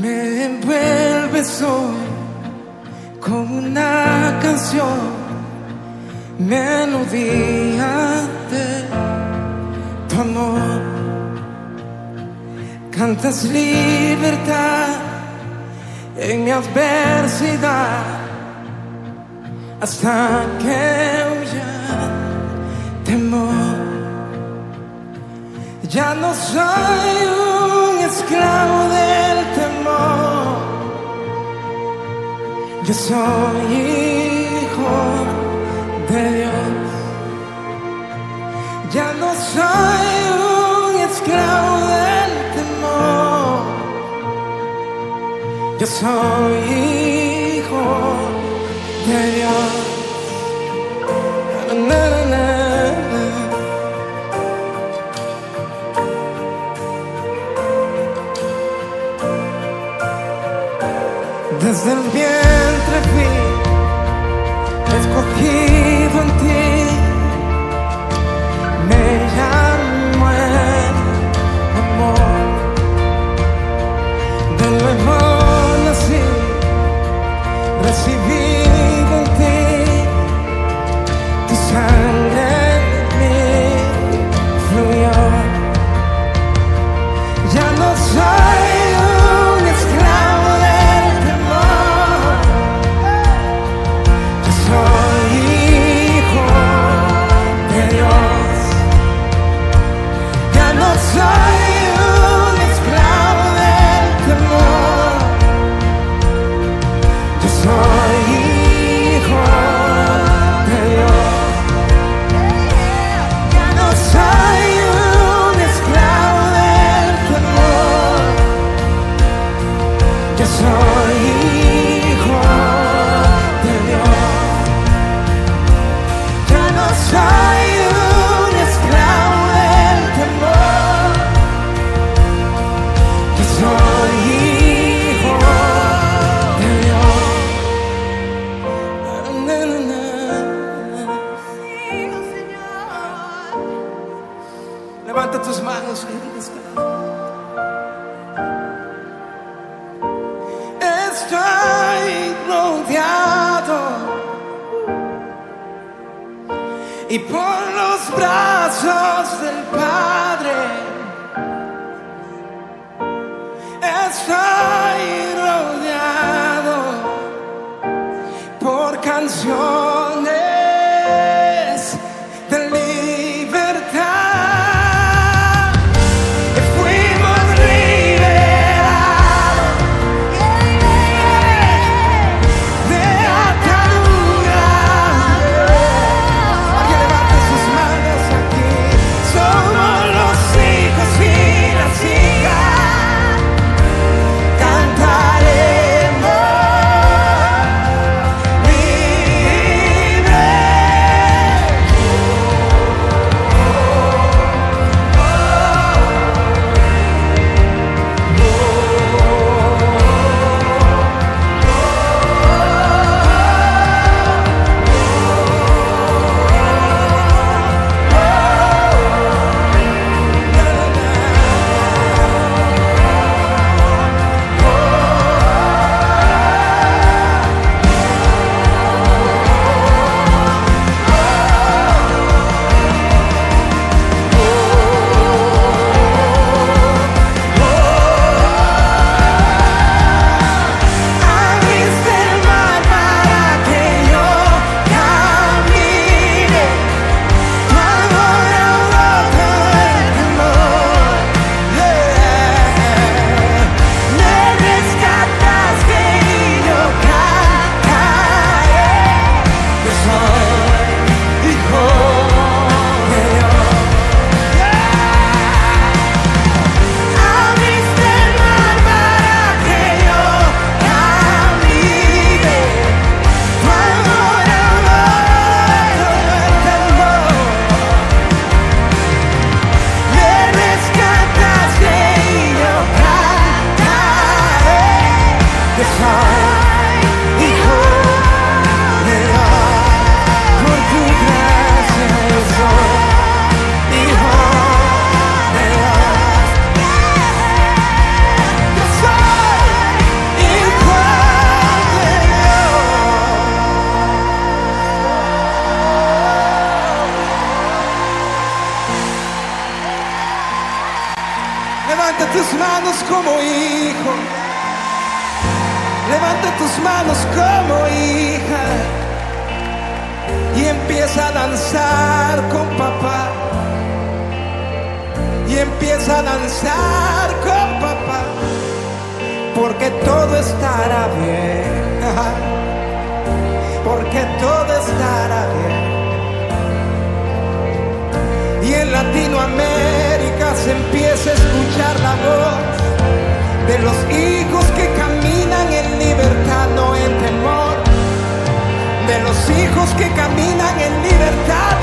Me envuelves hoy como una canción, melodía de tu amor. Cantas libertad en mi adversidad hasta que huya temor. Ya no soy un esclavo del Yo soy hijo de Dios. Ya no soy un esclavo del temor. Yo soy hijo de Dios. Desde el vientre fui escogido en ti. Levanta tus manos y Estoy rodeado. Y por los brazos del Padre. Estoy rodeado por canciones Levanta tus manos como hijo. Levanta tus manos como hija y empieza a danzar con papá. Y empieza a danzar con papá, porque todo estará bien. Porque todo estará bien. Y en Latinoamérica se empieza a escuchar la voz de los hijos libertad, no en temor. De los hijos que caminan en libertad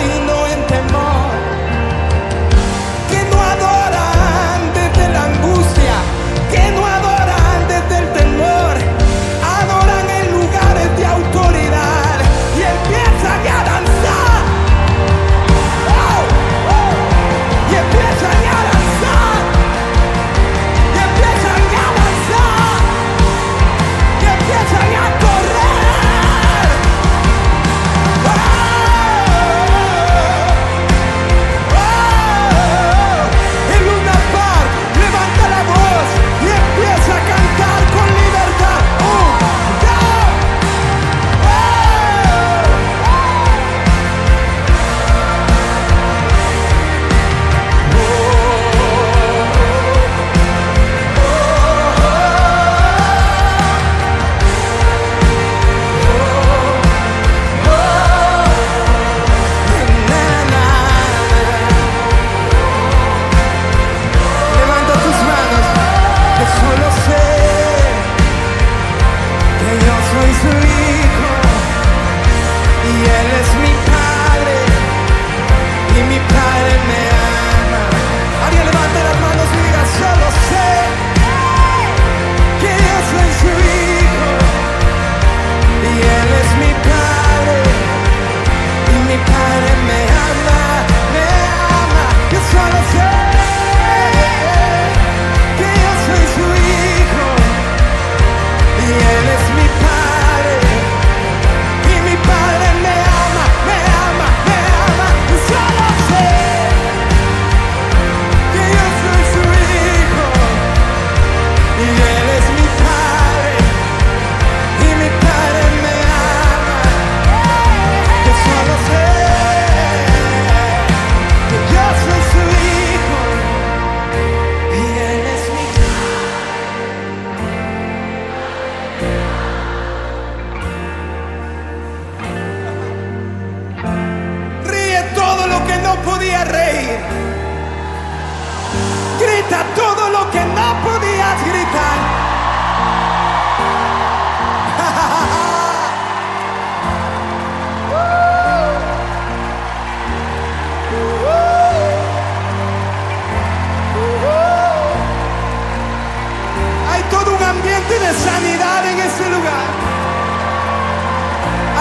sanidad en este lugar.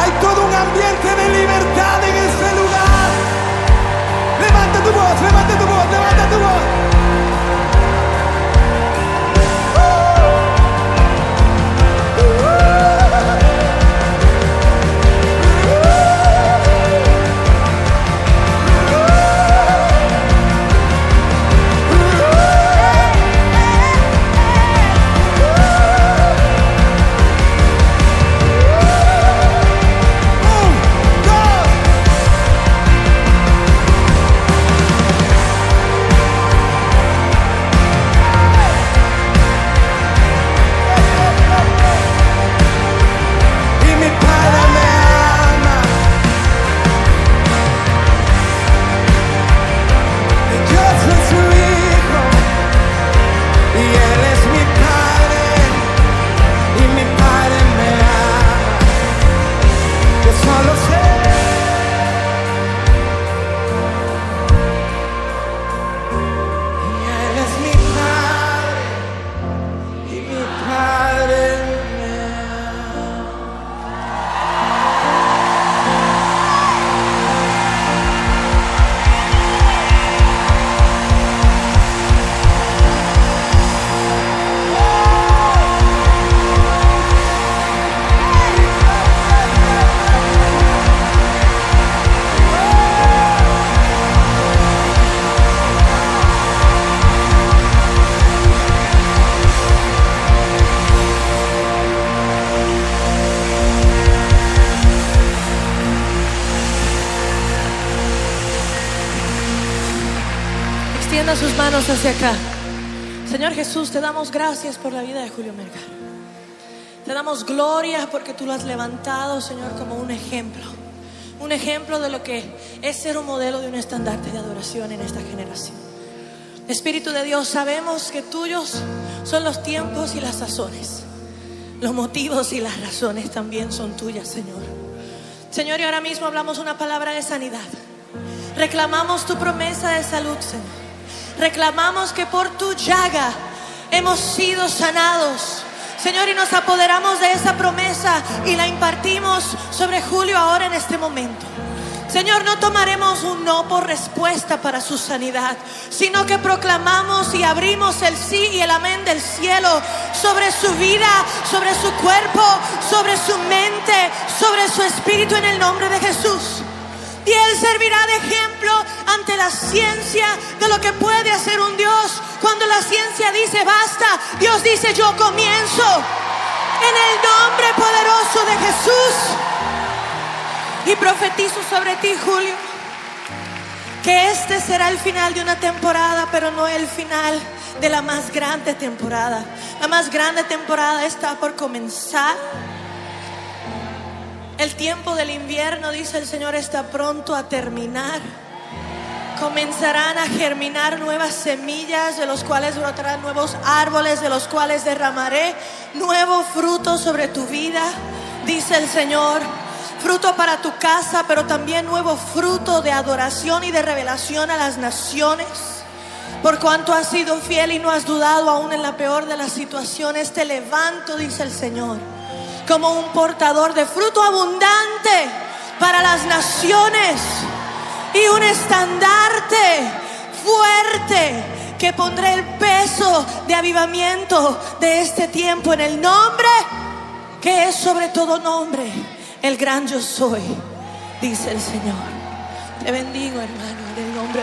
Hay todo un ambiente de libertad en este lugar. Levanta tu voz, levanta tu voz, levanta tu voz. Extienda sus manos hacia acá. Señor Jesús, te damos gracias por la vida de Julio Melgar. Te damos gloria porque tú lo has levantado, Señor, como un ejemplo. Un ejemplo de lo que es ser un modelo de un estandarte de adoración en esta generación. Espíritu de Dios, sabemos que tuyos son los tiempos y las sazones. Los motivos y las razones también son tuyas, Señor. Señor, y ahora mismo hablamos una palabra de sanidad. Reclamamos tu promesa de salud, Señor. Reclamamos que por tu llaga hemos sido sanados. Señor, y nos apoderamos de esa promesa y la impartimos sobre Julio ahora en este momento. Señor, no tomaremos un no por respuesta para su sanidad, sino que proclamamos y abrimos el sí y el amén del cielo sobre su vida, sobre su cuerpo, sobre su mente, sobre su espíritu en el nombre de Jesús. Y Él servirá de ejemplo ante la ciencia de lo que puede hacer un Dios. Cuando la ciencia dice basta, Dios dice yo comienzo. En el nombre poderoso de Jesús. Y profetizo sobre ti, Julio, que este será el final de una temporada, pero no el final de la más grande temporada. La más grande temporada está por comenzar. El tiempo del invierno, dice el Señor, está pronto a terminar. Comenzarán a germinar nuevas semillas, de los cuales brotarán nuevos árboles, de los cuales derramaré nuevo fruto sobre tu vida, dice el Señor. Fruto para tu casa, pero también nuevo fruto de adoración y de revelación a las naciones. Por cuanto has sido fiel y no has dudado aún en la peor de las situaciones, te levanto, dice el Señor como un portador de fruto abundante para las naciones y un estandarte fuerte que pondré el peso de avivamiento de este tiempo en el nombre que es sobre todo nombre, el gran yo soy, dice el Señor. Te bendigo, hermano, en el nombre